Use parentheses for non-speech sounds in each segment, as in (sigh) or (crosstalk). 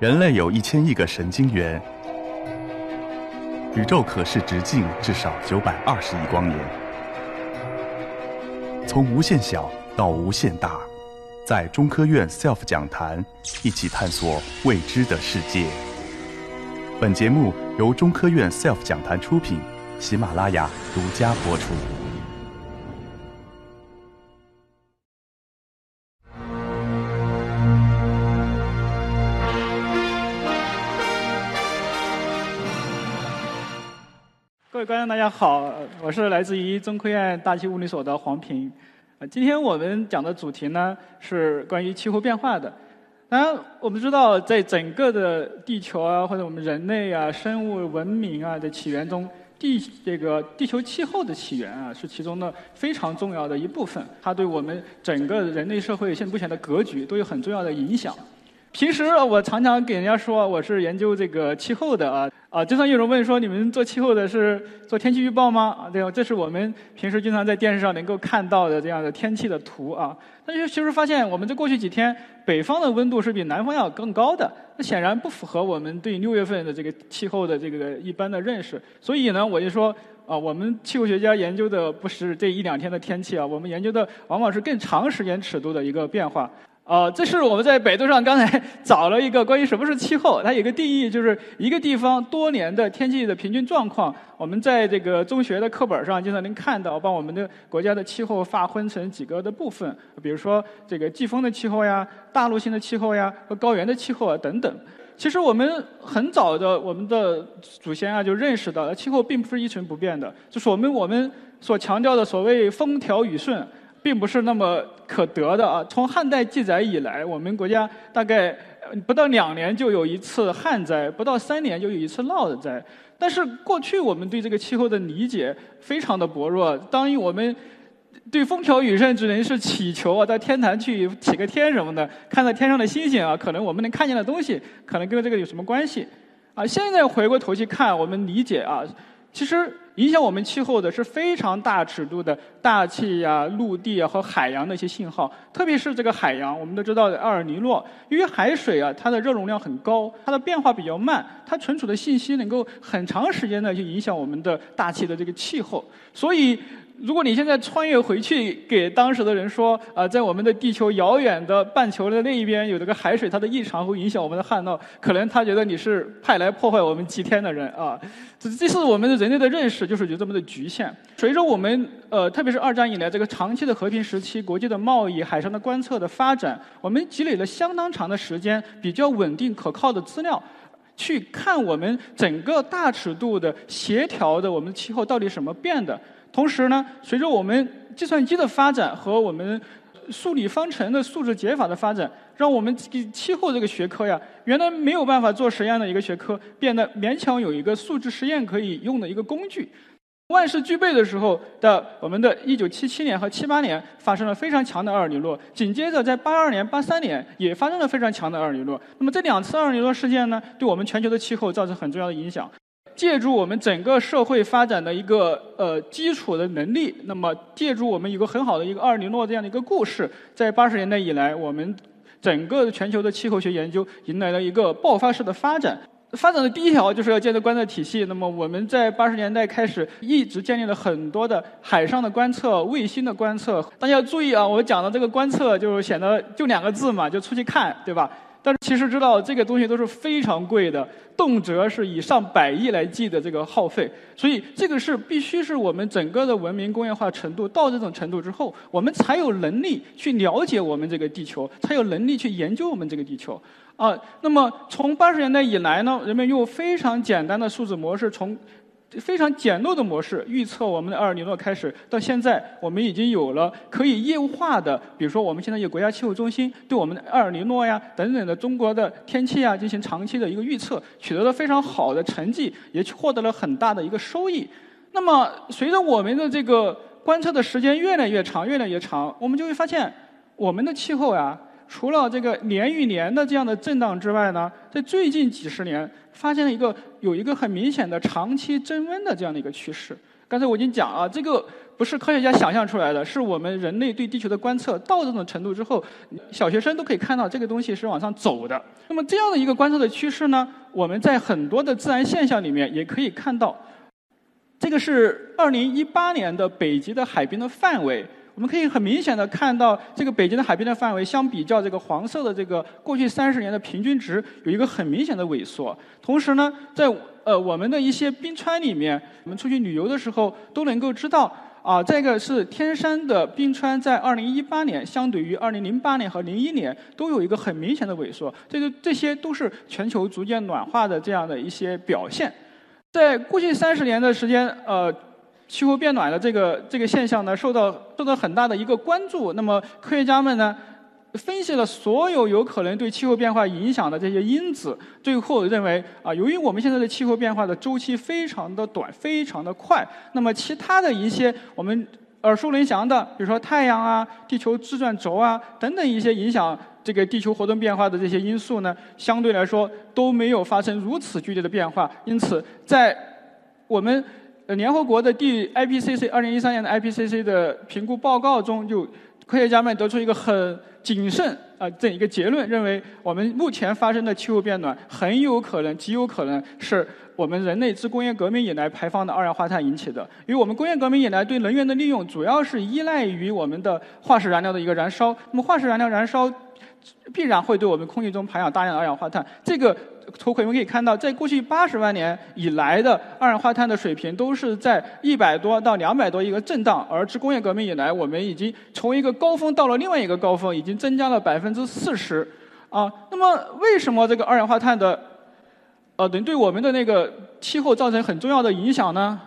人类有一千亿个神经元，宇宙可视直径至少九百二十亿光年。从无限小到无限大，在中科院 SELF 讲坛一起探索未知的世界。本节目由中科院 SELF 讲坛出品，喜马拉雅独家播出。各位观众，大家好，我是来自于中科院大气物理所的黄平。呃，今天我们讲的主题呢是关于气候变化的。当然，我们知道，在整个的地球啊，或者我们人类啊、生物文明啊的起源中，地这个地球气候的起源啊，是其中的非常重要的一部分。它对我们整个人类社会现目前的格局都有很重要的影响。平时我常常给人家说我是研究这个气候的啊啊，经常有人问说你们做气候的是做天气预报吗？啊，对，这是我们平时经常在电视上能够看到的这样的天气的图啊。但是其实发现我们在过去几天北方的温度是比南方要更高的，那显然不符合我们对六月份的这个气候的这个一般的认识。所以呢，我就说啊，我们气候学家研究的不是这一两天的天气啊，我们研究的往往是更长时间尺度的一个变化。啊，这是我们在百度上刚才 (laughs) 找了一个关于什么是气候，它有个定义，就是一个地方多年的天气的平均状况。我们在这个中学的课本上经常能看到，把我们的国家的气候划分成几个的部分，比如说这个季风的气候呀、大陆性的气候呀和高原的气候啊等等。其实我们很早的我们的祖先啊就认识到，气候并不是一成不变的，就是我们我们所强调的所谓风调雨顺。并不是那么可得的啊！从汉代记载以来，我们国家大概不到两年就有一次旱灾，不到三年就有一次涝灾。但是过去我们对这个气候的理解非常的薄弱，当我们对风调雨顺只能是祈求啊，在天坛去祈个天什么的，看到天上的星星啊，可能我们能看见的东西，可能跟这个有什么关系？啊，现在回过头去看，我们理解啊。其实影响我们气候的是非常大尺度的大气呀、陆地啊和海洋的一些信号，特别是这个海洋，我们都知道的奥尔尼诺，因为海水啊，它的热容量很高，它的变化比较慢，它存储的信息能够很长时间的去影响我们的大气的这个气候，所以。如果你现在穿越回去，给当时的人说，啊，在我们的地球遥远的半球的那一边有这个海水，它的异常会影响我们的旱涝，可能他觉得你是派来破坏我们祭天的人啊。这这是我们的人类的认识，就是有这么的局限。随着我们呃，特别是二战以来这个长期的和平时期，国际的贸易、海上的观测的发展，我们积累了相当长的时间，比较稳定可靠的资料，去看我们整个大尺度的协调的我们气候到底什么变的。同时呢，随着我们计算机的发展和我们数理方程的数字解法的发展，让我们气候这个学科呀，原来没有办法做实验的一个学科，变得勉强有一个数字实验可以用的一个工具。万事俱备的时候的我们的1977年和78年发生了非常强的厄尔尼诺，紧接着在82年、83年也发生了非常强的厄尔尼诺。那么这两次厄尔尼诺事件呢，对我们全球的气候造成很重要的影响。借助我们整个社会发展的一个呃基础的能力，那么借助我们一个很好的一个阿尔尼诺这样的一个故事，在八十年代以来，我们整个全球的气候学研究迎来了一个爆发式的发展。发展的第一条就是要建立观测体系。那么我们在八十年代开始一直建立了很多的海上的观测、卫星的观测。大家要注意啊，我讲的这个观测就显得就两个字嘛，就出去看，对吧？但是其实知道这个东西都是非常贵的，动辄是以上百亿来计的这个耗费，所以这个是必须是我们整个的文明工业化程度到这种程度之后，我们才有能力去了解我们这个地球，才有能力去研究我们这个地球。啊，那么从八十年代以来呢，人们用非常简单的数字模式从。非常简陋的模式预测我们的厄尔尼诺开始到现在，我们已经有了可以业务化的，比如说我们现在有国家气候中心对我们的厄尔尼诺呀等等的中国的天气啊进行长期的一个预测，取得了非常好的成绩，也获得了很大的一个收益。那么随着我们的这个观测的时间越来越长，越来越长，我们就会发现我们的气候呀。除了这个年与年的这样的震荡之外呢，在最近几十年发现了一个有一个很明显的长期增温的这样的一个趋势。刚才我已经讲啊，这个不是科学家想象出来的，是我们人类对地球的观测到这种程度之后，小学生都可以看到这个东西是往上走的。那么这样的一个观测的趋势呢，我们在很多的自然现象里面也可以看到。这个是二零一八年的北极的海冰的范围。我们可以很明显的看到，这个北京的海边的范围相比较这个黄色的这个过去三十年的平均值有一个很明显的萎缩。同时呢，在呃我们的一些冰川里面，我们出去旅游的时候都能够知道啊，这个是天山的冰川在二零一八年相对于二零零八年和零一年都有一个很明显的萎缩。这个这些都是全球逐渐暖化的这样的一些表现。在过去三十年的时间，呃。气候变暖的这个这个现象呢，受到受到很大的一个关注。那么科学家们呢，分析了所有有可能对气候变化影响的这些因子，最后认为啊，由于我们现在的气候变化的周期非常的短，非常的快，那么其他的一些我们耳熟能详的，比如说太阳啊、地球自转轴啊等等一些影响这个地球活动变化的这些因素呢，相对来说都没有发生如此剧烈的变化。因此，在我们联合国的第 IPCC 二零一三年的 IPCC 的评估报告中，就科学家们得出一个很谨慎啊这一个结论，认为我们目前发生的气候变暖很有可能极有可能是我们人类自工业革命以来排放的二氧化碳引起的。因为我们工业革命以来对能源的利用主要是依赖于我们的化石燃料的一个燃烧，那么化石燃料燃烧必然会对我们空气中排放大量的二氧化碳，这个。图可以可以看到，在过去八十万年以来的二氧化碳的水平都是在一百多到两百多一个震荡，而自工业革命以来，我们已经从一个高峰到了另外一个高峰，已经增加了百分之四十。啊，那么为什么这个二氧化碳的呃能对我们的那个气候造成很重要的影响呢？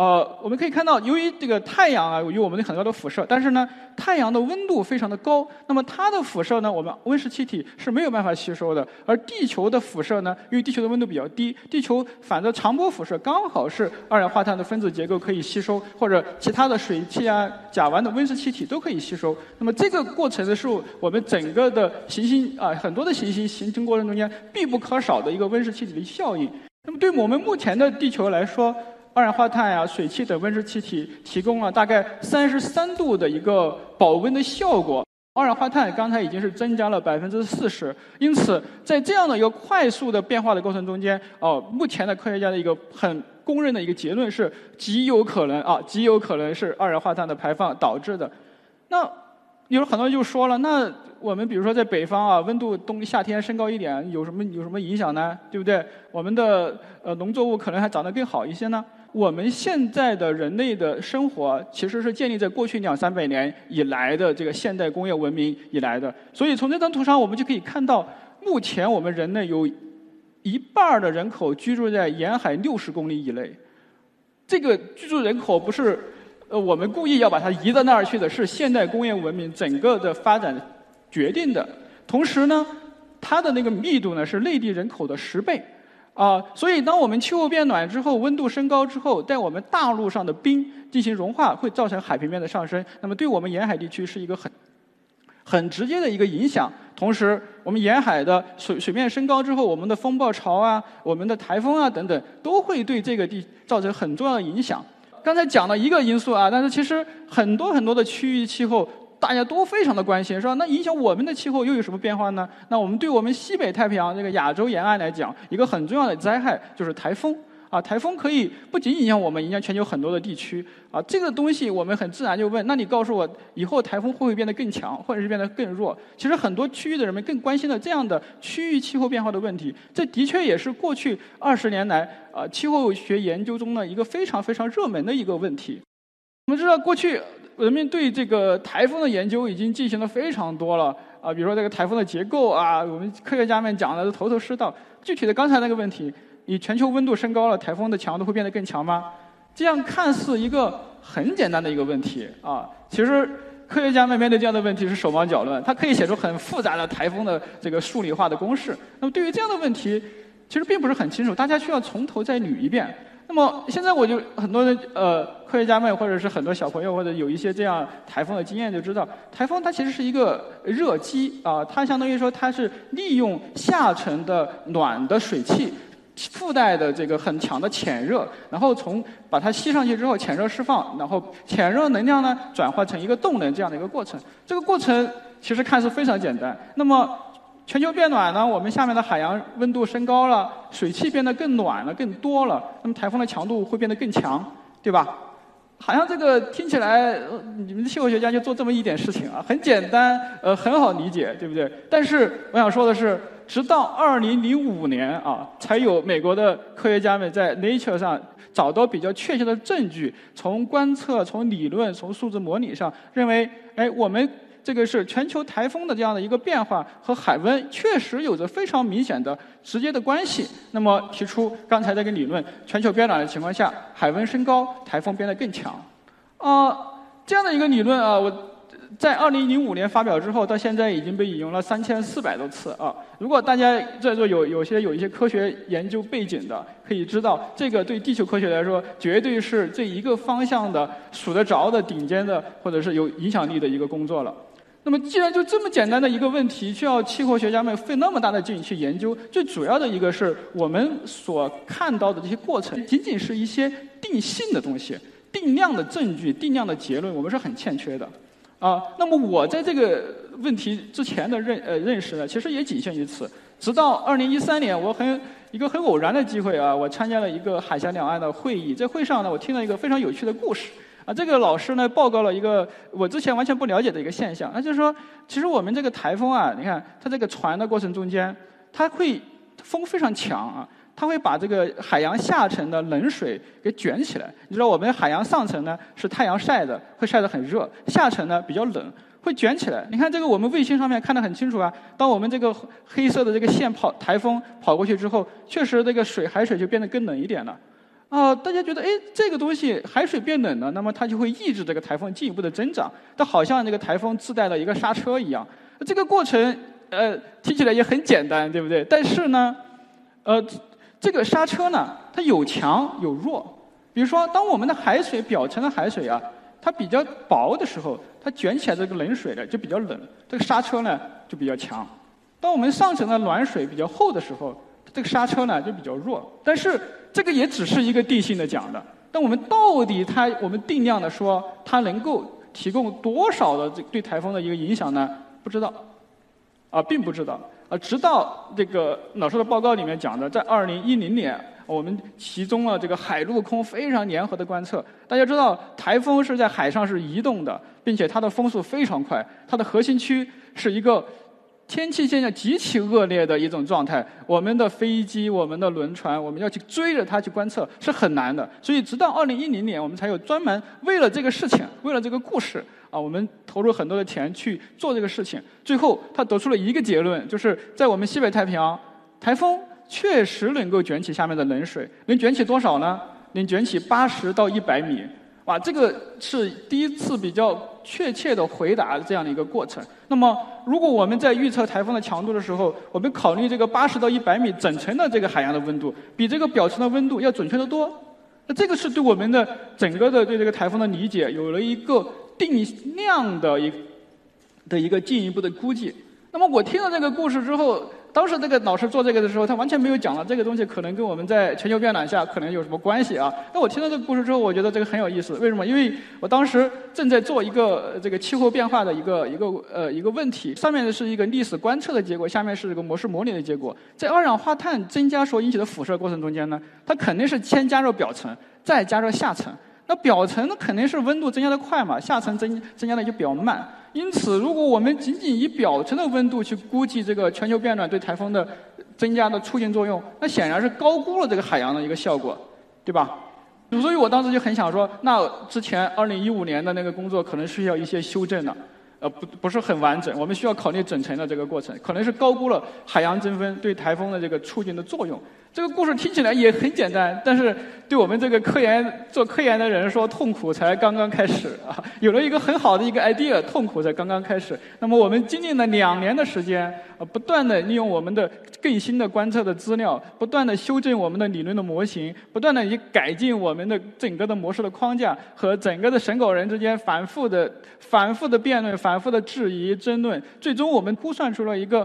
呃，我们可以看到，由于这个太阳啊，有我们的很高的辐射，但是呢，太阳的温度非常的高，那么它的辐射呢，我们温室气体是没有办法吸收的。而地球的辐射呢，因为地球的温度比较低，地球反的长波辐射刚好是二氧化碳的分子结构可以吸收，或者其他的水汽啊、甲烷的温室气体都可以吸收。那么这个过程呢，是我们整个的行星啊，很多的行星形成过程中间必不可少的一个温室气体的效应。那么对我们目前的地球来说，二氧化碳呀、水汽等温室气体提供了大概三十三度的一个保温的效果。二氧化碳刚才已经是增加了百分之四十，因此在这样的一个快速的变化的过程中间，哦，目前的科学家的一个很公认的一个结论是，极有可能啊，极有可能是二氧化碳的排放导致的。那有很多人就说了，那我们比如说在北方啊，温度冬夏天升高一点，有什么有什么影响呢？对不对？我们的呃农作物可能还长得更好一些呢？我们现在的人类的生活，其实是建立在过去两三百年以来的这个现代工业文明以来的。所以从这张图上，我们就可以看到，目前我们人类有一半的人口居住在沿海六十公里以内。这个居住人口不是呃我们故意要把它移到那儿去的，是现代工业文明整个的发展决定的。同时呢，它的那个密度呢是内地人口的十倍。啊，所以当我们气候变暖之后，温度升高之后，在我们大陆上的冰进行融化，会造成海平面的上升。那么对我们沿海地区是一个很很直接的一个影响。同时，我们沿海的水水面升高之后，我们的风暴潮啊、我们的台风啊等等，都会对这个地造成很重要的影响。刚才讲了一个因素啊，但是其实很多很多的区域气候。大家都非常的关心，是吧？那影响我们的气候又有什么变化呢？那我们对我们西北太平洋这个亚洲沿岸来讲，一个很重要的灾害就是台风。啊，台风可以不仅影响我们，影响全球很多的地区。啊，这个东西我们很自然就问：那你告诉我，以后台风会不会变得更强，或者是变得更弱？其实很多区域的人们更关心的这样的区域气候变化的问题。这的确也是过去二十年来啊气候学研究中的一个非常非常热门的一个问题。我们知道过去。人们对这个台风的研究已经进行了非常多了啊，比如说这个台风的结构啊，我们科学家们讲的都头头是道。具体的刚才那个问题，你全球温度升高了，台风的强度会变得更强吗？这样看似一个很简单的一个问题啊，其实科学家们面对这样的问题是手忙脚乱，他可以写出很复杂的台风的这个数理化的公式。那么对于这样的问题，其实并不是很清楚，大家需要从头再捋一遍。那么现在我就很多人呃科学家们或者是很多小朋友或者有一些这样台风的经验就知道，台风它其实是一个热机啊，它相当于说它是利用下沉的暖的水汽附带的这个很强的潜热，然后从把它吸上去之后，潜热释放，然后潜热能量呢转化成一个动能这样的一个过程。这个过程其实看似非常简单。那么全球变暖呢，我们下面的海洋温度升高了，水汽变得更暖了、更多了，那么台风的强度会变得更强，对吧？好像这个听起来，你们气候学家就做这么一点事情啊，很简单，呃，很好理解，对不对？但是我想说的是，直到2005年啊，才有美国的科学家们在 Nature 上找到比较确切的证据，从观测、从理论、从数字模拟上认为，哎，我们。这个是全球台风的这样的一个变化和海温确实有着非常明显的直接的关系。那么提出刚才这个理论，全球变暖的情况下，海温升高，台风变得更强。啊，这样的一个理论啊，我在2005年发表之后，到现在已经被引用了3400多次啊。如果大家在座有有些有一些科学研究背景的，可以知道，这个对地球科学来说，绝对是这一个方向的数得着的顶尖的，或者是有影响力的一个工作了。那么，既然就这么简单的一个问题，需要气候学家们费那么大的劲去研究，最主要的一个是我们所看到的这些过程，仅仅是一些定性的东西、定量的证据、定量的结论，我们是很欠缺的。啊，那么我在这个问题之前的认呃认识呢，其实也仅限于此。直到二零一三年，我很一个很偶然的机会啊，我参加了一个海峡两岸的会议，在会上呢，我听了一个非常有趣的故事。啊，这个老师呢报告了一个我之前完全不了解的一个现象，那就是说，其实我们这个台风啊，你看它这个船的过程中间，它会风非常强啊，它会把这个海洋下层的冷水给卷起来。你知道我们海洋上层呢是太阳晒的，会晒得很热，下层呢比较冷，会卷起来。你看这个我们卫星上面看得很清楚啊，当我们这个黑色的这个线跑台风跑过去之后，确实这个水海水就变得更冷一点了。啊，大家觉得，哎，这个东西海水变冷了，那么它就会抑制这个台风进一步的增长，它好像这个台风自带了一个刹车一样。这个过程，呃，听起来也很简单，对不对？但是呢，呃，这个刹车呢，它有强有弱。比如说，当我们的海水表层的海水啊，它比较薄的时候，它卷起来这个冷水呢就比较冷，这个刹车呢就比较强。当我们上层的暖水比较厚的时候，这个刹车呢就比较弱。但是这个也只是一个定性的讲的，但我们到底它，我们定量的说它能够提供多少的这对台风的一个影响呢？不知道，啊，并不知道，啊，直到这个老师的报告里面讲的，在二零一零年，我们其中了这个海陆空非常联合的观测。大家知道，台风是在海上是移动的，并且它的风速非常快，它的核心区是一个。天气现象极其恶劣的一种状态，我们的飞机、我们的轮船，我们要去追着它去观测是很难的。所以，直到二零一零年，我们才有专门为了这个事情，为了这个故事啊，我们投入很多的钱去做这个事情。最后，他得出了一个结论，就是在我们西北太平洋，台风确实能够卷起下面的冷水，能卷起多少呢？能卷起八十到一百米。哇，这个是第一次比较确切的回答这样的一个过程。那么，如果我们在预测台风的强度的时候，我们考虑这个八十到一百米整层的这个海洋的温度，比这个表层的温度要准确得多。那这个是对我们的整个的对这个台风的理解有了一个定量的一的一个进一步的估计。那么我听了这个故事之后。当时这个老师做这个的时候，他完全没有讲了这个东西可能跟我们在全球变暖下可能有什么关系啊？那我听到这个故事之后，我觉得这个很有意思。为什么？因为我当时正在做一个这个气候变化的一个一个呃一个问题，上面的是一个历史观测的结果，下面是一个模式模拟的结果。在二氧化碳增加所引起的辐射过程中间呢，它肯定是先加热表层，再加热下层。那表层那肯定是温度增加的快嘛，下层增增加的就比较慢。因此，如果我们仅仅以表层的温度去估计这个全球变暖对台风的增加的促进作用，那显然是高估了这个海洋的一个效果，对吧？所以我当时就很想说，那之前二零一五年的那个工作可能需要一些修正的。呃，不不是很完整，我们需要考虑整层的这个过程，可能是高估了海洋争分对台风的这个促进的作用。这个故事听起来也很简单，但是对我们这个科研做科研的人说，痛苦才刚刚开始啊！有了一个很好的一个 idea，痛苦才刚刚开始。那么我们经历了两年的时间，呃，不断的利用我们的更新的观测的资料，不断的修正我们的理论的模型，不断的以改进我们的整个的模式的框架和整个的审稿人之间反复的、反复的辩论、反复的质疑、争论，最终我们估算出了一个。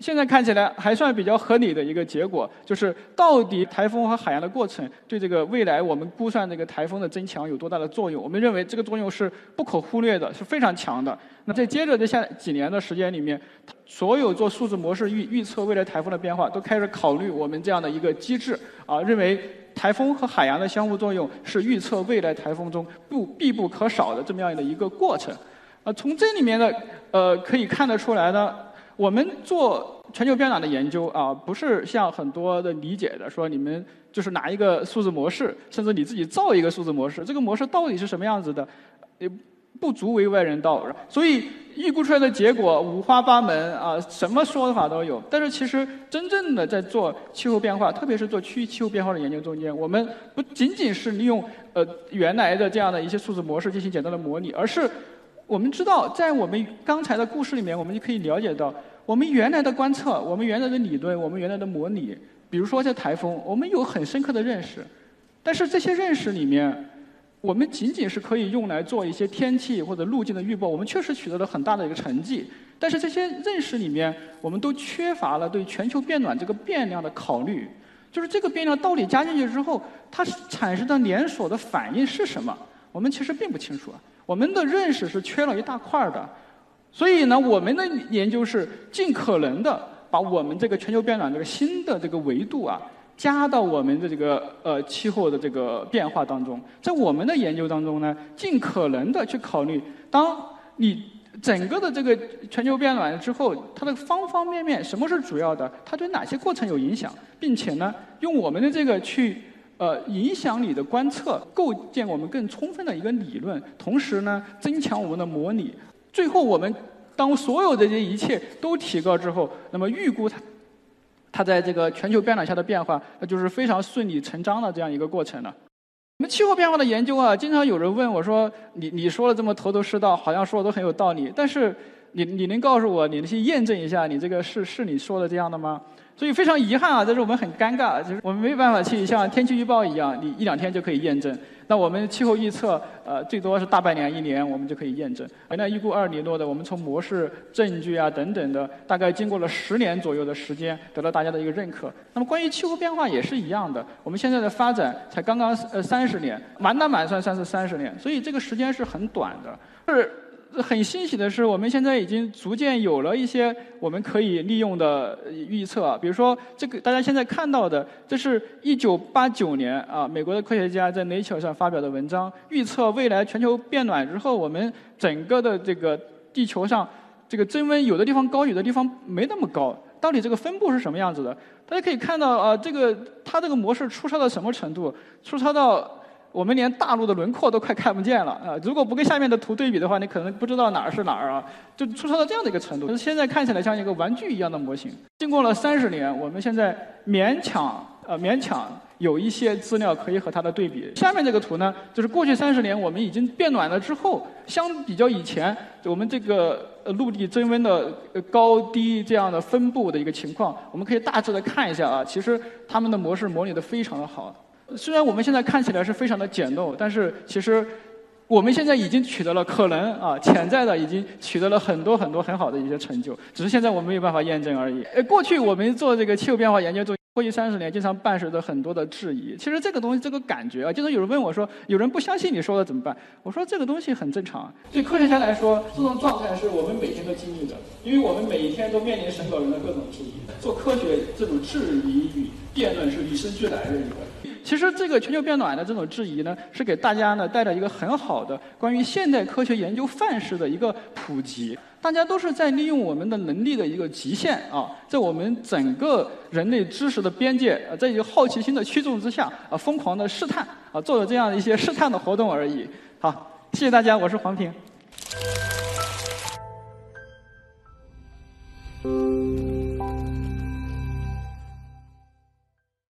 现在看起来还算比较合理的一个结果，就是到底台风和海洋的过程对这个未来我们估算这个台风的增强有多大的作用？我们认为这个作用是不可忽略的，是非常强的。那在接着的下几年的时间里面，所有做数字模式预预测未来台风的变化，都开始考虑我们这样的一个机制啊，认为台风和海洋的相互作用是预测未来台风中不必不可少的这么样的一个过程。啊，从这里面呢，呃，可以看得出来呢。我们做全球变暖的研究啊，不是像很多的理解的说，你们就是拿一个数字模式，甚至你自己造一个数字模式，这个模式到底是什么样子的，也不足为外人道。所以预估出来的结果五花八门啊，什么说法都有。但是其实真正的在做气候变化，特别是做区域气候变化的研究中间，我们不仅仅是利用呃原来的这样的一些数字模式进行简单的模拟，而是我们知道，在我们刚才的故事里面，我们就可以了解到。我们原来的观测，我们原来的理论，我们原来的模拟，比如说在台风，我们有很深刻的认识。但是这些认识里面，我们仅仅是可以用来做一些天气或者路径的预报，我们确实取得了很大的一个成绩。但是这些认识里面，我们都缺乏了对全球变暖这个变量的考虑。就是这个变量到底加进去之后，它产生的连锁的反应是什么？我们其实并不清楚啊。我们的认识是缺了一大块的。所以呢，我们的研究是尽可能的把我们这个全球变暖这个新的这个维度啊，加到我们的这个呃气候的这个变化当中。在我们的研究当中呢，尽可能的去考虑，当你整个的这个全球变暖之后，它的方方面面，什么是主要的？它对哪些过程有影响？并且呢，用我们的这个去呃影响你的观测，构建我们更充分的一个理论，同时呢，增强我们的模拟。最后，我们当所有这些一切都提高之后，那么预估它，它在这个全球变暖下的变化，那就是非常顺理成章的这样一个过程了。我们气候变化的研究啊，经常有人问我说：“你你说的这么头头是道，好像说的都很有道理，但是你你能告诉我，你能去验证一下，你这个是是你说的这样的吗？”所以非常遗憾啊，这是我们很尴尬，就是我们没有办法去像天气预报一样，你一两天就可以验证。那我们气候预测，呃，最多是大半年、一年，我们就可以验证。原来预估二里诺的，我们从模式、证据啊等等的，大概经过了十年左右的时间，得到大家的一个认可。那么关于气候变化也是一样的，我们现在的发展才刚刚呃三十年，满打满算算是三十年，所以这个时间是很短的。是。很欣喜的是，我们现在已经逐渐有了一些我们可以利用的预测。比如说，这个大家现在看到的，这是一九八九年啊，美国的科学家在 Nature 上发表的文章，预测未来全球变暖之后，我们整个的这个地球上这个增温，有的地方高，有的地方没那么高。到底这个分布是什么样子的？大家可以看到啊，这个它这个模式粗糙到什么程度？粗糙到。我们连大陆的轮廓都快看不见了啊！如果不跟下面的图对比的话，你可能不知道哪儿是哪儿啊，就粗糙到这样的一个程度。是现在看起来像一个玩具一样的模型。经过了三十年，我们现在勉强呃勉强有一些资料可以和它的对比。下面这个图呢，就是过去三十年我们已经变暖了之后，相比较以前我们这个陆地增温的高低这样的分布的一个情况，我们可以大致的看一下啊，其实他们的模式模拟的非常的好。虽然我们现在看起来是非常的简陋，但是其实我们现在已经取得了可能啊潜在的已经取得了很多很多很好的一些成就，只是现在我们没有办法验证而已。呃，过去我们做这个气候变化研究做过去三十年，经常伴随着很多的质疑。其实这个东西这个感觉啊，经常有人问我说，有人不相信你说的怎么办？我说这个东西很正常。对科学家来说，这种状态是我们每天都经历的，因为我们每一天都面临审稿人的各种质疑。做科学这种质疑与辩论是与生俱来的一个。其实这个全球变暖的这种质疑呢，是给大家呢带来一个很好的关于现代科学研究范式的一个普及。大家都是在利用我们的能力的一个极限啊，在我们整个人类知识的边界啊，在一个好奇心的驱动之下啊，疯狂的试探啊，做了这样一些试探的活动而已。好，谢谢大家，我是黄平。